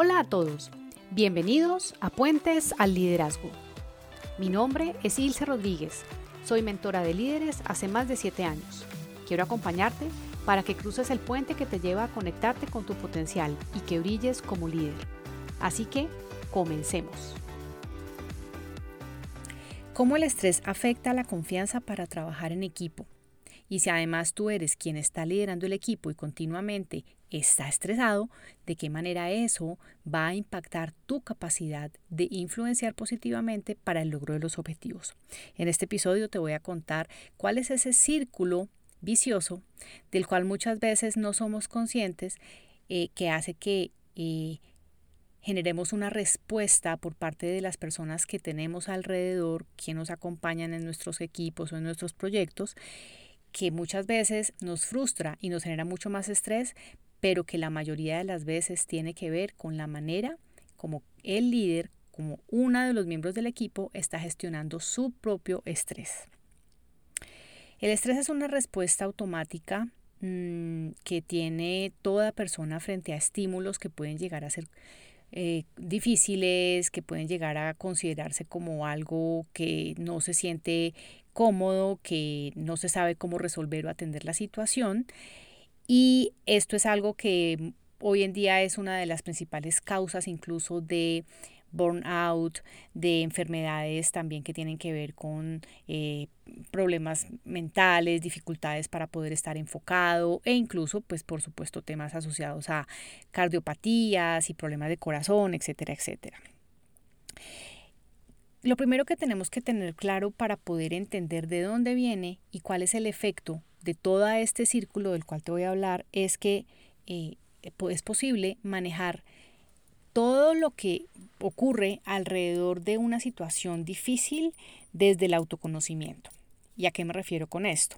Hola a todos, bienvenidos a Puentes al Liderazgo. Mi nombre es Ilse Rodríguez, soy mentora de líderes hace más de 7 años. Quiero acompañarte para que cruces el puente que te lleva a conectarte con tu potencial y que brilles como líder. Así que, comencemos. ¿Cómo el estrés afecta la confianza para trabajar en equipo? Y si además tú eres quien está liderando el equipo y continuamente está estresado, ¿de qué manera eso va a impactar tu capacidad de influenciar positivamente para el logro de los objetivos? En este episodio te voy a contar cuál es ese círculo vicioso del cual muchas veces no somos conscientes eh, que hace que eh, generemos una respuesta por parte de las personas que tenemos alrededor, que nos acompañan en nuestros equipos o en nuestros proyectos que muchas veces nos frustra y nos genera mucho más estrés, pero que la mayoría de las veces tiene que ver con la manera como el líder, como uno de los miembros del equipo, está gestionando su propio estrés. El estrés es una respuesta automática mm, que tiene toda persona frente a estímulos que pueden llegar a ser eh, difíciles, que pueden llegar a considerarse como algo que no se siente cómodo, que no se sabe cómo resolver o atender la situación. Y esto es algo que hoy en día es una de las principales causas incluso de burnout, de enfermedades también que tienen que ver con eh, problemas mentales, dificultades para poder estar enfocado e incluso, pues por supuesto, temas asociados a cardiopatías y problemas de corazón, etcétera, etcétera. Lo primero que tenemos que tener claro para poder entender de dónde viene y cuál es el efecto de todo este círculo del cual te voy a hablar es que eh, es posible manejar todo lo que ocurre alrededor de una situación difícil desde el autoconocimiento. ¿Y a qué me refiero con esto?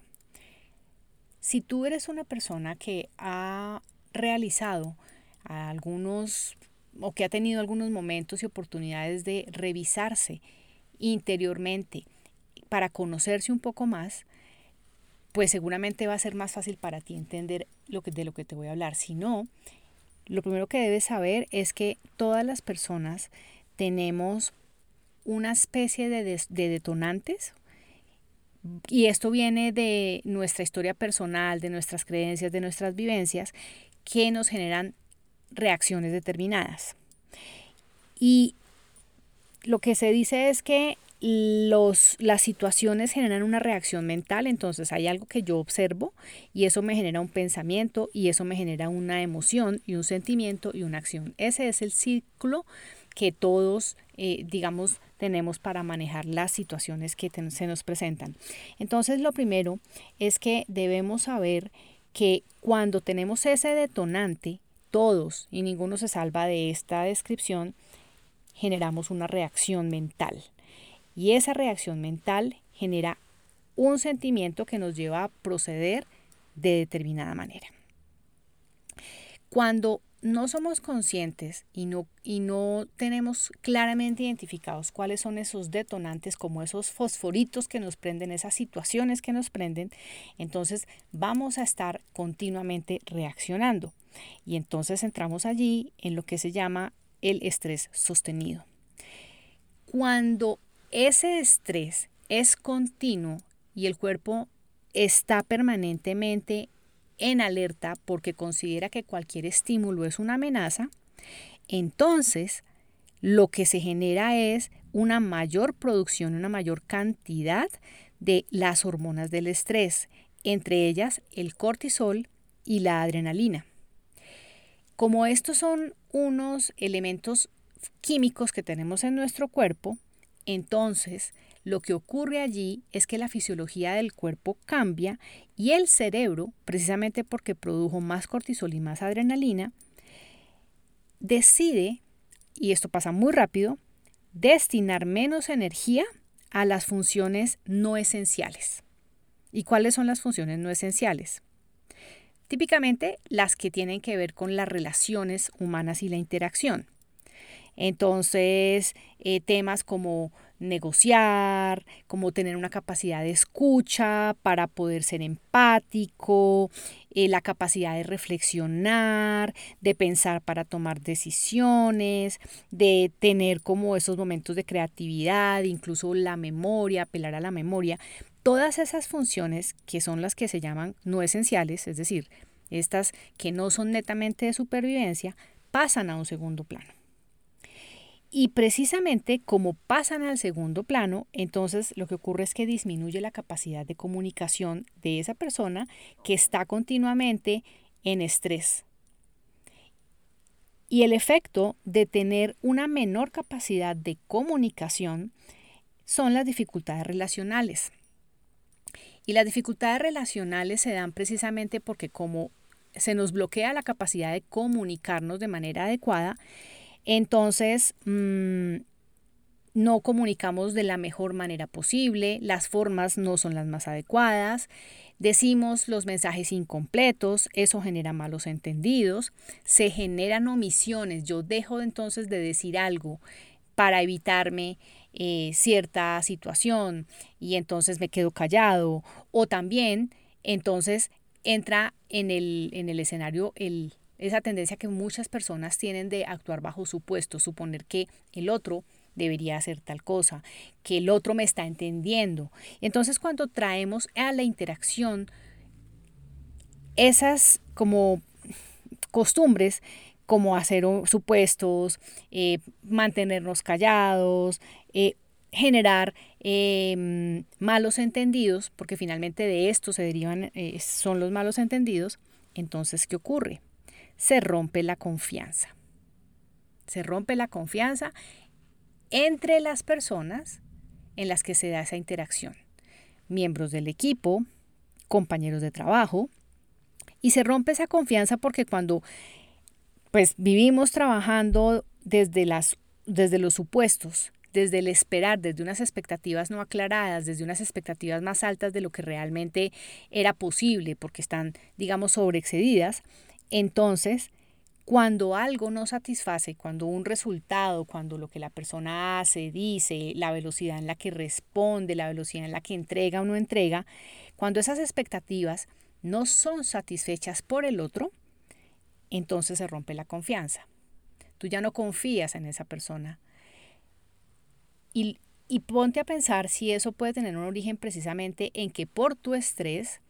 Si tú eres una persona que ha realizado algunos o que ha tenido algunos momentos y oportunidades de revisarse interiormente para conocerse un poco más, pues seguramente va a ser más fácil para ti entender lo que, de lo que te voy a hablar. Si no, lo primero que debes saber es que todas las personas tenemos una especie de, de detonantes y esto viene de nuestra historia personal, de nuestras creencias, de nuestras vivencias, que nos generan reacciones determinadas. Y lo que se dice es que los, las situaciones generan una reacción mental, entonces hay algo que yo observo y eso me genera un pensamiento y eso me genera una emoción y un sentimiento y una acción. Ese es el ciclo que todos, eh, digamos, tenemos para manejar las situaciones que se nos presentan. Entonces, lo primero es que debemos saber que cuando tenemos ese detonante, todos, y ninguno se salva de esta descripción, generamos una reacción mental. Y esa reacción mental genera un sentimiento que nos lleva a proceder de determinada manera. Cuando no somos conscientes y no, y no tenemos claramente identificados cuáles son esos detonantes, como esos fosforitos que nos prenden, esas situaciones que nos prenden, entonces vamos a estar continuamente reaccionando. Y entonces entramos allí en lo que se llama el estrés sostenido. Cuando ese estrés es continuo y el cuerpo está permanentemente en alerta porque considera que cualquier estímulo es una amenaza, entonces lo que se genera es una mayor producción, una mayor cantidad de las hormonas del estrés, entre ellas el cortisol y la adrenalina. Como estos son unos elementos químicos que tenemos en nuestro cuerpo, entonces lo que ocurre allí es que la fisiología del cuerpo cambia y el cerebro, precisamente porque produjo más cortisol y más adrenalina, decide, y esto pasa muy rápido, destinar menos energía a las funciones no esenciales. ¿Y cuáles son las funciones no esenciales? Típicamente las que tienen que ver con las relaciones humanas y la interacción. Entonces, eh, temas como negociar, como tener una capacidad de escucha para poder ser empático, eh, la capacidad de reflexionar, de pensar para tomar decisiones, de tener como esos momentos de creatividad, incluso la memoria, apelar a la memoria. Todas esas funciones que son las que se llaman no esenciales, es decir, estas que no son netamente de supervivencia, pasan a un segundo plano. Y precisamente como pasan al segundo plano, entonces lo que ocurre es que disminuye la capacidad de comunicación de esa persona que está continuamente en estrés. Y el efecto de tener una menor capacidad de comunicación son las dificultades relacionales. Y las dificultades relacionales se dan precisamente porque como se nos bloquea la capacidad de comunicarnos de manera adecuada, entonces, mm, no comunicamos de la mejor manera posible, las formas no son las más adecuadas, decimos los mensajes incompletos, eso genera malos entendidos, se generan omisiones, yo dejo entonces de decir algo para evitarme eh, cierta situación y entonces me quedo callado o también entonces entra en el, en el escenario el, esa tendencia que muchas personas tienen de actuar bajo supuesto, suponer que el otro debería hacer tal cosa, que el otro me está entendiendo. Entonces cuando traemos a la interacción esas como costumbres, como hacer supuestos, eh, mantenernos callados, eh, generar em, malos entendidos, porque finalmente de esto se derivan, eh, son los malos entendidos, entonces, ¿qué ocurre? se rompe la confianza. Se rompe la confianza entre las personas en las que se da esa interacción. Miembros del equipo, compañeros de trabajo. Y se rompe esa confianza porque cuando pues vivimos trabajando desde, las, desde los supuestos, desde el esperar, desde unas expectativas no aclaradas, desde unas expectativas más altas de lo que realmente era posible, porque están, digamos, sobreexcedidas, entonces, cuando algo no satisface, cuando un resultado, cuando lo que la persona hace, dice, la velocidad en la que responde, la velocidad en la que entrega o no entrega, cuando esas expectativas no son satisfechas por el otro, entonces se rompe la confianza. Tú ya no confías en esa persona. Y, y ponte a pensar si eso puede tener un origen precisamente en que por tu estrés,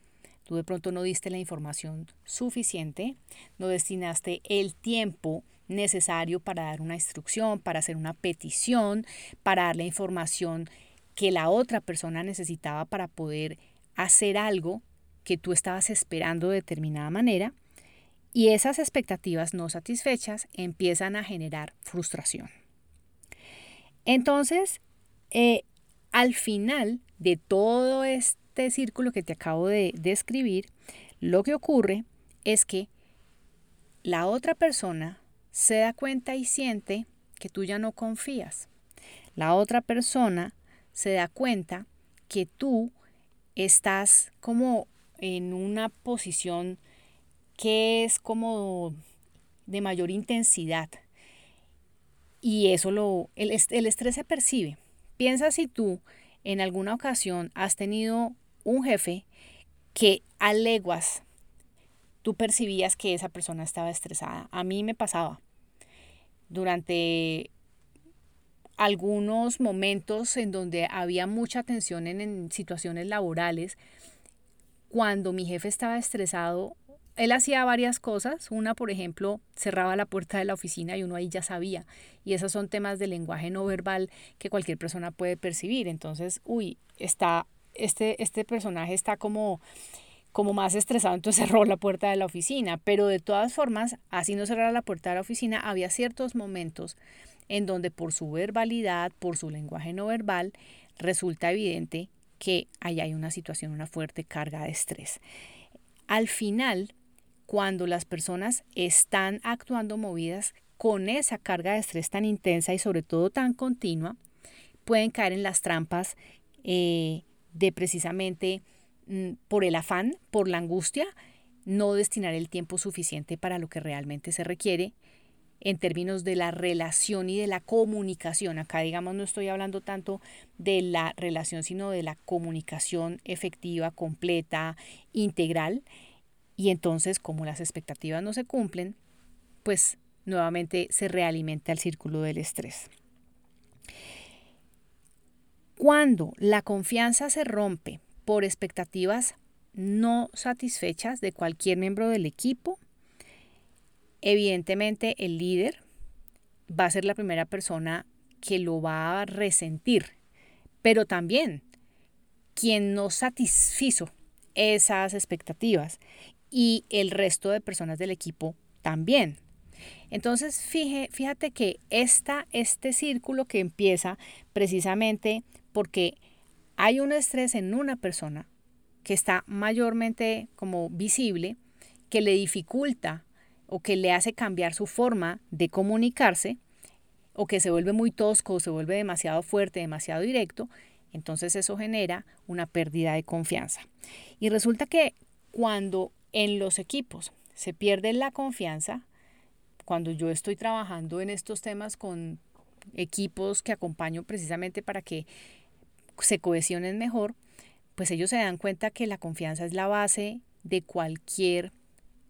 tú de pronto no diste la información suficiente, no destinaste el tiempo necesario para dar una instrucción, para hacer una petición, para dar la información que la otra persona necesitaba para poder hacer algo que tú estabas esperando de determinada manera y esas expectativas no satisfechas empiezan a generar frustración. Entonces, eh, al final de todo este círculo que te acabo de describir, lo que ocurre es que la otra persona se da cuenta y siente que tú ya no confías. La otra persona se da cuenta que tú estás como en una posición que es como de mayor intensidad. Y eso lo, el, el estrés se percibe. Piensa si tú en alguna ocasión has tenido un jefe que a leguas tú percibías que esa persona estaba estresada. A mí me pasaba. Durante algunos momentos en donde había mucha tensión en, situaciones laborales, cuando mi jefe estaba estresado, él hacía varias cosas. Una, por ejemplo, cerraba la puerta de la oficina y uno ahí ya sabía. Y esos son temas de lenguaje no verbal que cualquier persona puede percibir. Entonces, uy, está este, este personaje está como, como más estresado, entonces cerró la puerta de la oficina. Pero de todas formas, así no cerrara la puerta de la oficina, había ciertos momentos en donde por su verbalidad, por su lenguaje no verbal, resulta evidente que ahí hay una situación, una fuerte carga de estrés. Al final, cuando las personas están actuando movidas con esa carga de estrés tan intensa y sobre todo tan continua, pueden caer en las trampas eh, de precisamente mm, por el afán, por la angustia, no destinar el tiempo suficiente para lo que realmente se requiere en términos de la relación y de la comunicación. Acá, digamos, no estoy hablando tanto de la relación, sino de la comunicación efectiva, completa, integral. Y entonces, como las expectativas no se cumplen, pues nuevamente se realimenta el círculo del estrés. Cuando la confianza se rompe por expectativas no satisfechas de cualquier miembro del equipo, evidentemente el líder va a ser la primera persona que lo va a resentir, pero también quien no satisfizo esas expectativas y el resto de personas del equipo también. Entonces, fíjate que esta, este círculo que empieza precisamente porque hay un estrés en una persona que está mayormente como visible, que le dificulta o que le hace cambiar su forma de comunicarse, o que se vuelve muy tosco o se vuelve demasiado fuerte, demasiado directo, entonces eso genera una pérdida de confianza. Y resulta que cuando en los equipos se pierde la confianza, cuando yo estoy trabajando en estos temas con equipos que acompaño precisamente para que se cohesionen mejor, pues ellos se dan cuenta que la confianza es la base de cualquier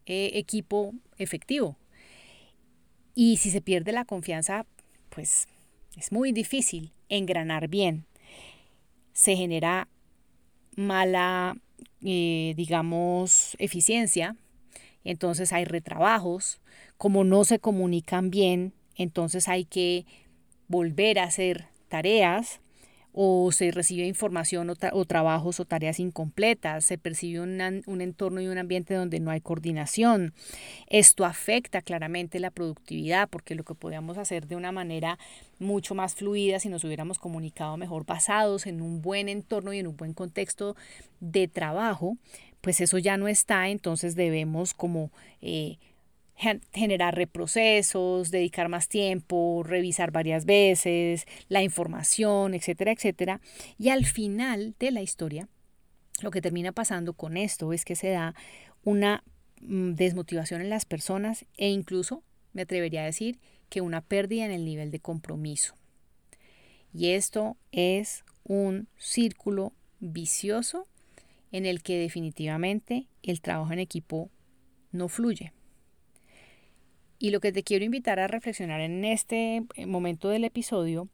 eh, equipo efectivo. Y si se pierde la confianza, pues es muy difícil engranar bien. Se genera mala, eh, digamos, eficiencia, entonces hay retrabajos, como no se comunican bien, entonces hay que volver a hacer tareas o se recibe información o, trabajos o tareas incompletas, se percibe un entorno y un ambiente donde no hay coordinación. Esto afecta claramente la productividad porque lo que podíamos hacer de una manera mucho más fluida si nos hubiéramos comunicado mejor basados en un buen entorno y en un buen contexto de trabajo, pues eso ya no está, entonces debemos como... Eh, generar reprocesos, dedicar más tiempo, revisar varias veces la información, etcétera, etcétera. Y al final de la historia, lo que termina pasando con esto es que se da una mm, desmotivación en las personas e incluso, me atrevería a decir, que una pérdida en el nivel de compromiso. Y esto es un círculo vicioso en el que definitivamente el trabajo en equipo no fluye. Y lo que te quiero invitar a reflexionar en este eh, momento del episodio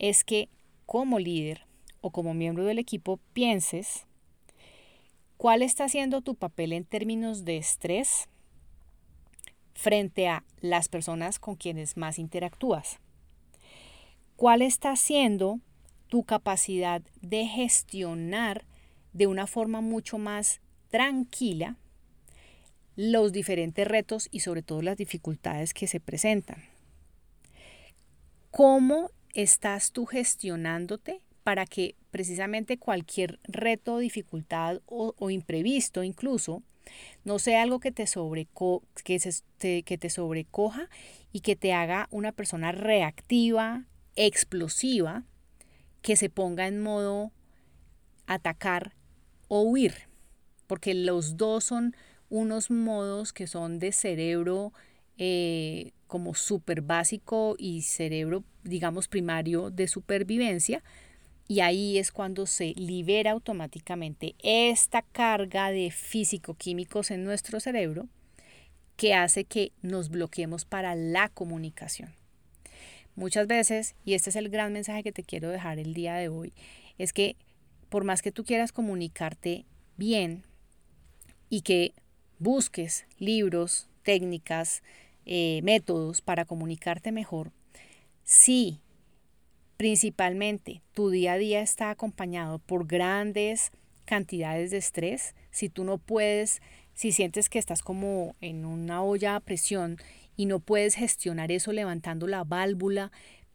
es que como líder o como miembro del equipo pienses cuál está siendo tu papel en términos de estrés frente a las personas con quienes más interactúas. ¿Cuál está siendo tu capacidad de gestionar de una forma mucho más tranquila los diferentes retos y sobre todo las dificultades que se presentan. ¿Cómo estás tú gestionándote para que precisamente cualquier reto, dificultad o, imprevisto incluso no sea algo que te, que, que te sobrecoja y que te haga una persona reactiva, explosiva, que se ponga en modo atacar o huir? Porque los dos son unos modos que son de cerebro eh, como súper básico y cerebro, digamos, primario de supervivencia. Y ahí es cuando se libera automáticamente esta carga de físico-químicos en nuestro cerebro que hace que nos bloqueemos para la comunicación. Muchas veces, y este es el gran mensaje que te quiero dejar el día de hoy, es que por más que tú quieras comunicarte bien y que busques libros, técnicas, eh, métodos para comunicarte mejor, si principalmente tu día a día está acompañado por grandes cantidades de estrés, si tú no puedes, si sientes que estás como en una olla a presión y no puedes gestionar eso levantando la válvula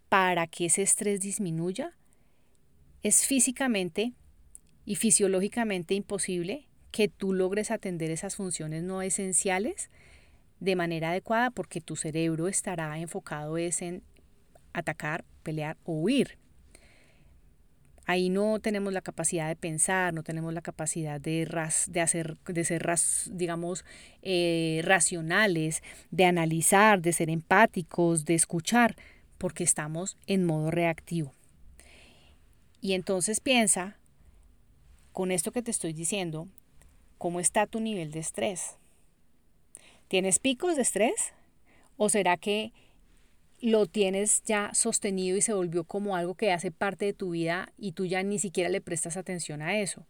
para que ese estrés disminuya, es físicamente y fisiológicamente imposible que tú logres atender esas funciones no esenciales de manera adecuada porque tu cerebro estará enfocado en atacar, pelear o huir. Ahí no tenemos la capacidad de pensar, no tenemos la capacidad de, de, hacer, de ser, digamos, eh, racionales, de analizar, de ser empáticos, de escuchar, porque estamos en modo reactivo. Y entonces piensa, con esto que te estoy diciendo, ¿cómo está tu nivel de estrés? ¿Tienes picos de estrés? ¿O será que lo tienes ya sostenido y se volvió como algo que hace parte de tu vida y tú ya ni siquiera le prestas atención a eso.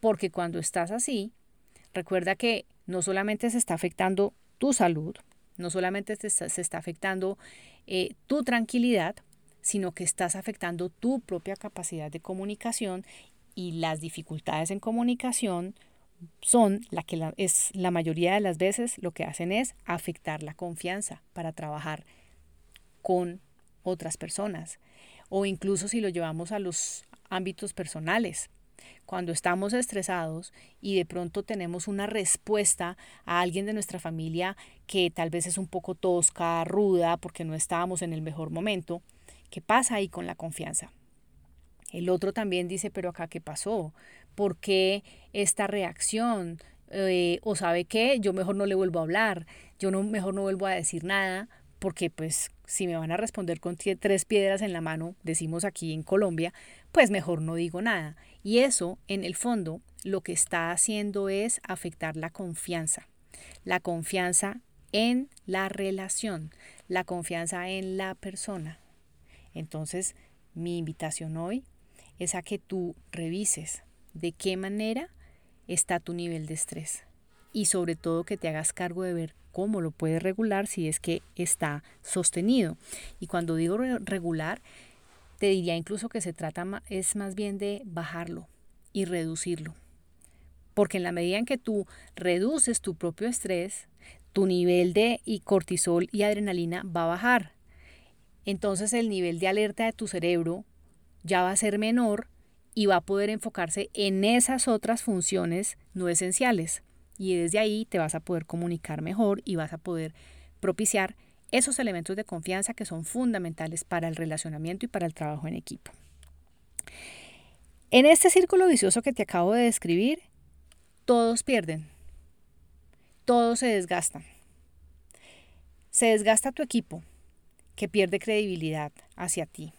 Porque cuando estás así, recuerda que no solamente se está afectando tu salud, no solamente se está afectando eh, tu tranquilidad, sino que estás afectando tu propia capacidad de comunicación y las dificultades en comunicación son la que es la mayoría de las veces lo que hacen es afectar la confianza para trabajar con otras personas o incluso si lo llevamos a los ámbitos personales. Cuando estamos estresados y de pronto tenemos una respuesta a alguien de nuestra familia que tal vez es un poco tosca, ruda, porque no estábamos en el mejor momento, ¿qué pasa ahí con la confianza? El otro también dice, pero acá qué pasó, ¿por qué esta reacción? Eh, o sabe qué, yo mejor no le vuelvo a hablar, yo no, mejor no vuelvo a decir nada, porque pues si me van a responder con tres piedras en la mano, decimos aquí en Colombia, pues mejor no digo nada. Y eso, en el fondo, lo que está haciendo es afectar la confianza. La confianza en la relación, la confianza en la persona. Entonces, mi invitación hoy es a que tú revises de qué manera está tu nivel de estrés y sobre todo que te hagas cargo de ver cómo lo puedes regular si es que está sostenido. Y cuando digo regular, te diría incluso que se trata es más bien de bajarlo y reducirlo. Porque en la medida en que tú reduces tu propio estrés, tu nivel de cortisol y adrenalina va a bajar. Entonces el nivel de alerta de tu cerebro ya va a ser menor y va a poder enfocarse en esas otras funciones no esenciales y desde ahí te vas a poder comunicar mejor y vas a poder propiciar esos elementos de confianza que son fundamentales para el relacionamiento y para el trabajo en equipo. En este círculo vicioso que te acabo de describir, todos pierden, todos se desgastan. Se desgasta tu equipo, que pierde credibilidad hacia ti.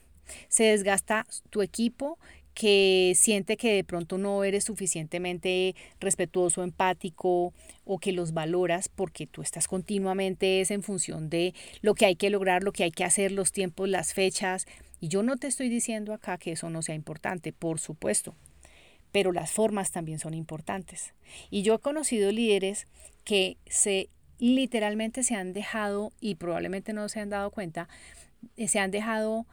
Se desgasta tu equipo que siente que de pronto no eres suficientemente respetuoso, empático o que los valoras porque tú estás continuamente es en función de lo que hay que lograr, lo que hay que hacer, los tiempos, las fechas. Y yo no te estoy diciendo acá que eso no sea importante, por supuesto, pero las formas también son importantes. Y yo he conocido líderes que se literalmente se han dejado, y probablemente no se han dado cuenta, eh, se han dejado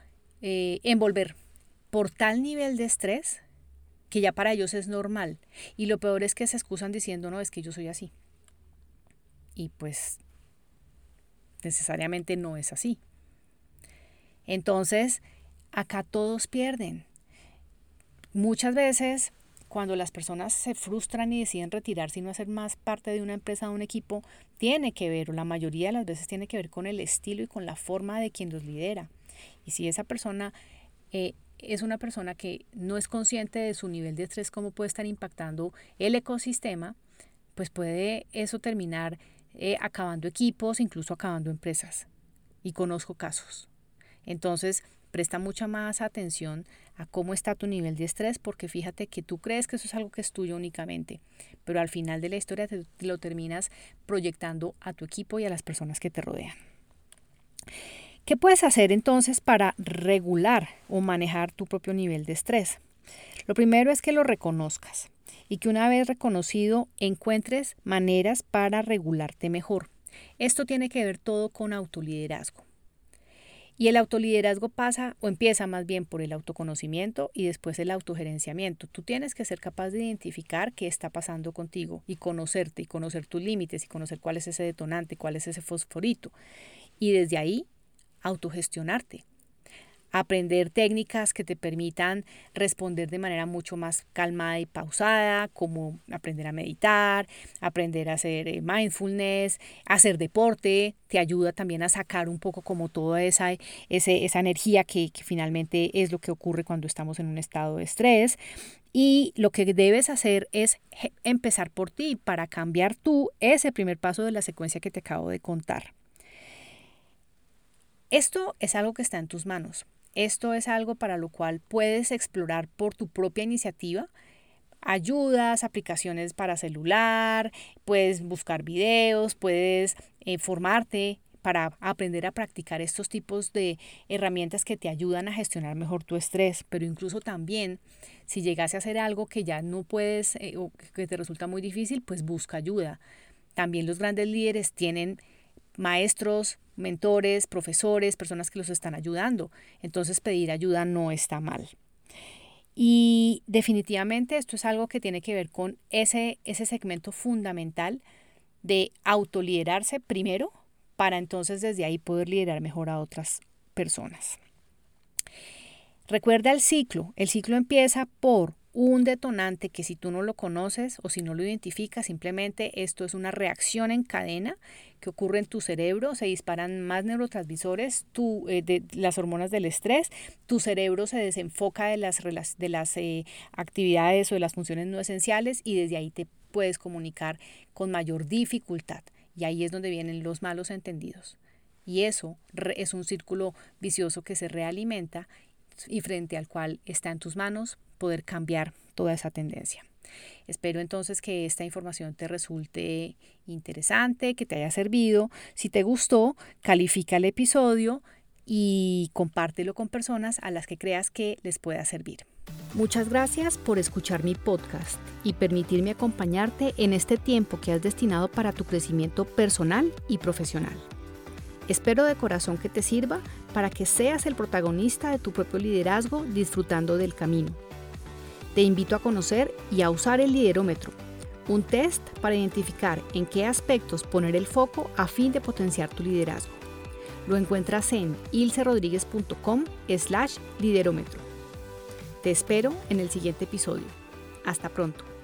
eh, envolver por tal nivel de estrés que ya para ellos es normal. Y lo peor es que se excusan diciendo, no, es que yo soy así. Y pues necesariamente no es así. Entonces, acá todos pierden. Muchas veces, cuando las personas se frustran y deciden retirarse y no hacer más parte de una empresa o un equipo, tiene que ver, o la mayoría de las veces tiene que ver con el estilo y con la forma de quien los lidera. Y si esa persona eh, es una persona que no es consciente de su nivel de estrés, cómo puede estar impactando el ecosistema, pues puede eso terminar eh, acabando equipos, incluso acabando empresas. Y conozco casos. Entonces, presta mucha más atención a cómo está tu nivel de estrés, porque fíjate que tú crees que eso es algo que es tuyo únicamente, pero al final de la historia te lo terminas proyectando a tu equipo y a las personas que te rodean. ¿Qué puedes hacer entonces para regular o manejar tu propio nivel de estrés? Lo primero es que lo reconozcas y que una vez reconocido encuentres maneras para regularte mejor. Esto tiene que ver todo con autoliderazgo. Y el autoliderazgo pasa o empieza más bien por el autoconocimiento y después el autogerenciamiento. Tú tienes que ser capaz de identificar qué está pasando contigo y conocerte y conocer tus límites y conocer cuál es ese detonante, cuál es ese fosforito. Y desde ahí autogestionarte. aprender técnicas que te permitan responder de manera mucho más calmada y pausada, como aprender a meditar, aprender a hacer eh, mindfulness, hacer deporte, te ayuda también a sacar un poco como toda esa, esa energía que, que finalmente es lo que ocurre cuando estamos en un estado de estrés. Y lo que debes hacer es empezar por ti para cambiar tú ese primer paso de la secuencia que te acabo de contar. Esto es algo que está en tus manos. Esto es algo para lo cual puedes explorar por tu propia iniciativa ayudas, aplicaciones para celular, puedes buscar videos, puedes eh, formarte para aprender a practicar estos tipos de herramientas que te ayudan a gestionar mejor tu estrés, pero incluso también si llegase a hacer algo que ya no puedes eh, o que te resulta muy difícil, pues busca ayuda. También los grandes líderes tienen maestros, mentores, profesores, personas que los están ayudando. Entonces pedir ayuda no está mal. Y definitivamente esto es algo que tiene que ver con ese, ese segmento fundamental de autoliderarse primero para entonces desde ahí poder liderar mejor a otras personas. Recuerda el ciclo. El ciclo empieza por un detonante que si tú no lo conoces o si no lo identificas, simplemente esto es una reacción en cadena que ocurre en tu cerebro, se disparan más neurotransmisores, eh, de las hormonas del estrés, tu cerebro se desenfoca de las, de las eh, actividades o de las funciones no esenciales y desde ahí te puedes comunicar con mayor dificultad. Y ahí es donde vienen los malos entendidos. Y eso es un círculo vicioso que se realimenta y frente al cual está en tus manos poder cambiar toda esa tendencia. Espero entonces que esta información te resulte interesante, que te haya servido. Si te gustó, califica el episodio y compártelo con personas a las que creas que les pueda servir. Muchas gracias por escuchar mi podcast y permitirme acompañarte en este tiempo que has destinado para tu crecimiento personal y profesional. Espero de corazón que te sirva para que seas el protagonista de tu propio liderazgo disfrutando del camino te invito a conocer y a usar el liderómetro, un test para identificar en qué aspectos poner el foco a fin de potenciar tu liderazgo. Lo encuentras en ilcerodríguez.com slash liderómetro. Te espero en el siguiente episodio. Hasta pronto.